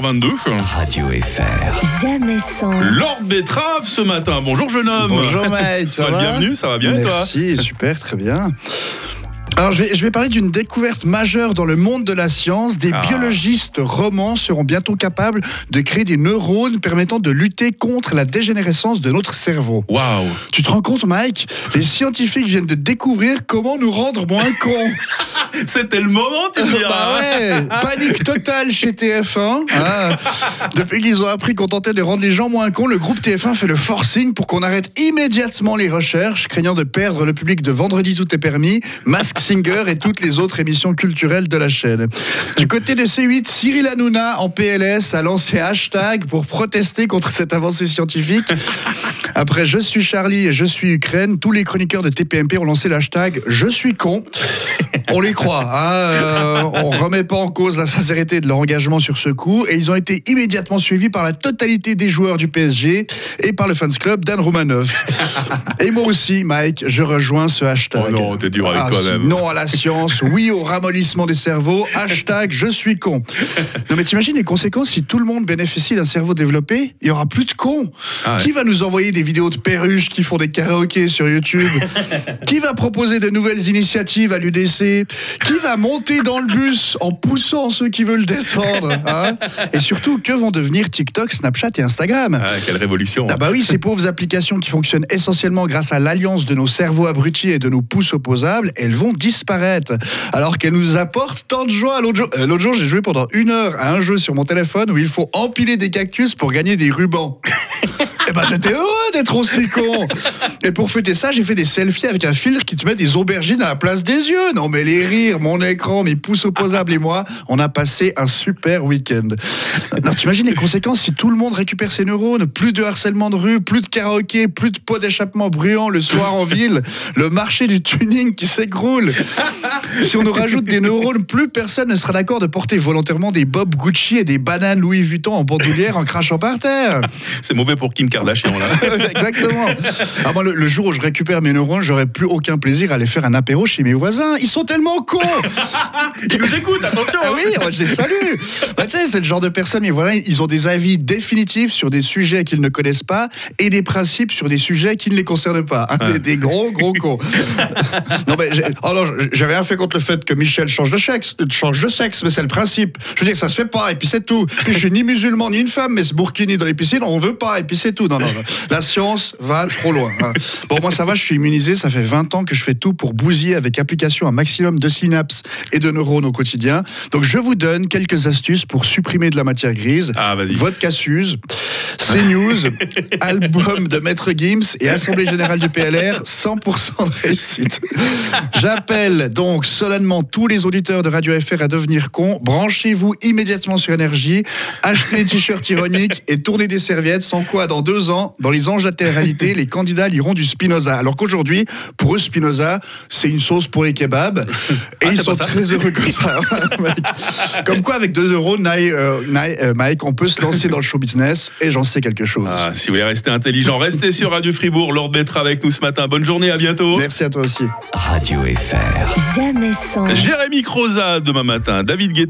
22. Radio FR. Jamais sans. Lord Betrave ce matin. Bonjour jeune homme. Bonjour Mike, ça Sois le va? bienvenu, ça va bien et toi? Merci, super, très bien. Alors, je vais, je vais parler d'une découverte majeure dans le monde de la science. Des Ah. biologistes romans seront bientôt capables de créer des neurones permettant de lutter contre la dégénérescence de notre cerveau. Waouh. Tu te rends compte, Mike? Les scientifiques viennent de découvrir comment nous rendre moins cons. C'était le moment, tu me diras. Bah ouais, panique totale chez TF1. hein. Depuis qu'ils ont appris qu'on tentait de rendre les gens moins cons, le groupe TF1 fait le forcing pour qu'on arrête immédiatement les recherches, craignant de perdre le public de Vendredi tout est permis, Mask Singer et toutes les autres émissions culturelles de la chaîne. Du côté de C8, Cyril Hanouna en PLS a lancé hashtag pour protester contre cette avancée scientifique. Après Je suis Charlie et Je suis Ukraine, tous les chroniqueurs de TPMP ont lancé le hashtag Je suis con. On les croit, hein, euh, on remet pas en cause la sincérité de leur engagement sur ce coup et ils ont été immédiatement suivis par la totalité des joueurs du PSG et par le fans club d'Anne Romanoff. et moi aussi, Mike, je rejoins ce hashtag. Oh non, t'es dur avec Ah, toi-même. Non à la science, oui au ramollissement des cerveaux, hashtag je suis con. Non mais t'imagines les conséquences si tout le monde bénéficie d'un cerveau développé, il y aura plus de cons. Ah ouais. Qui va nous envoyer des vidéos de perruches qui font des karaokés sur YouTube? Qui va proposer de nouvelles initiatives à l'UDC Qui va monter dans le bus en poussant ceux qui veulent descendre hein? Et surtout, que vont devenir TikTok, Snapchat et Instagram? Ah, quelle révolution. ah bah oui, ces pauvres applications qui fonctionnent essentiellement grâce à l'alliance de nos cerveaux abrutis et de nos pouces opposables, elles vont disparaître. Alors qu'elles nous apportent tant de joie. L'autre jour, euh, l'autre jour, j'ai joué pendant une heure à un jeu sur mon téléphone où il faut empiler des cactus pour gagner des rubans. Ben j'étais heureux d'être aussi con. Et pour fêter ça, j'ai fait des selfies avec un filtre qui te met des aubergines à la place des yeux. Non mais les rires, mon écran, mes pouces opposables et moi, on a passé un super week-end. Non, t'imagines les conséquences si tout le monde récupère ses neurones, plus de harcèlement de rue, plus de karaoké, plus de pots d'échappement bruyants le soir en ville, le marché du tuning qui s'écroule. Si on nous rajoute des neurones, plus personne ne sera d'accord de porter volontairement des Bob Gucci et des bananes Louis Vuitton en bandoulière en crachant par terre. C'est mauvais pour Kim Kardashian là. Exactement. Ah, moi, le, le jour où je récupère mes neurones, j'aurai plus aucun plaisir à aller faire un apéro chez mes voisins. Ils sont tellement cons. Ils nous écoutent, attention. Ah oui, moi, je les salue. Bah, tu sais, c'est le genre de personnes, mais voilà, ils ont des avis définitifs sur des sujets qu'ils ne connaissent pas et des principes sur des sujets qui ne les concernent pas. Hein, des, des gros, gros cons. non, mais j'ai oh j'ai rien fait contre le fait que Michel change de sexe, change de sexe, mais c'est le principe. Je veux dire, ça se fait pas, et puis c'est tout. Puis je suis ni musulman ni une femme, mais ce burkini dans les piscines, on veut pas, et puis c'est tout. Non, non, non. La science va trop loin. hein. Bon, moi, ça va, je suis immunisé. Ça fait 20 ans que je fais tout pour bousiller avec application un maximum de synapses et de neurones au quotidien. Donc, je vous donne quelques astuces pour supprimer de la matière grise. Ah, vas-y. Vodka Suze, CNews, album de Maître Gims et Assemblée Générale du PLR, 100% de réussite. J'appelle donc solennellement tous les auditeurs de Radio FR à devenir cons. Branchez-vous immédiatement sur Énergie, achetez des t-shirts ironiques et tournez des serviettes, sans quoi dans deux ans, dans les anges de la télé-réalité, les candidats liront du Spinoza. Alors qu'aujourd'hui, pour eux, Spinoza, c'est une sauce pour les kebabs. Et Ah, ils sont très heureux comme ça. Comme quoi, avec 2 euros, euh, euh, Mike, on peut se lancer dans le show business et j'en sais quelque chose. Ah, si vous voulez rester intelligent, restez sur Radio Fribourg. Lord Betra avec nous ce matin. Bonne journée, à bientôt. Merci à toi aussi. Radio FR. Jamais sans. Jérémy Croza demain matin, David Guetta.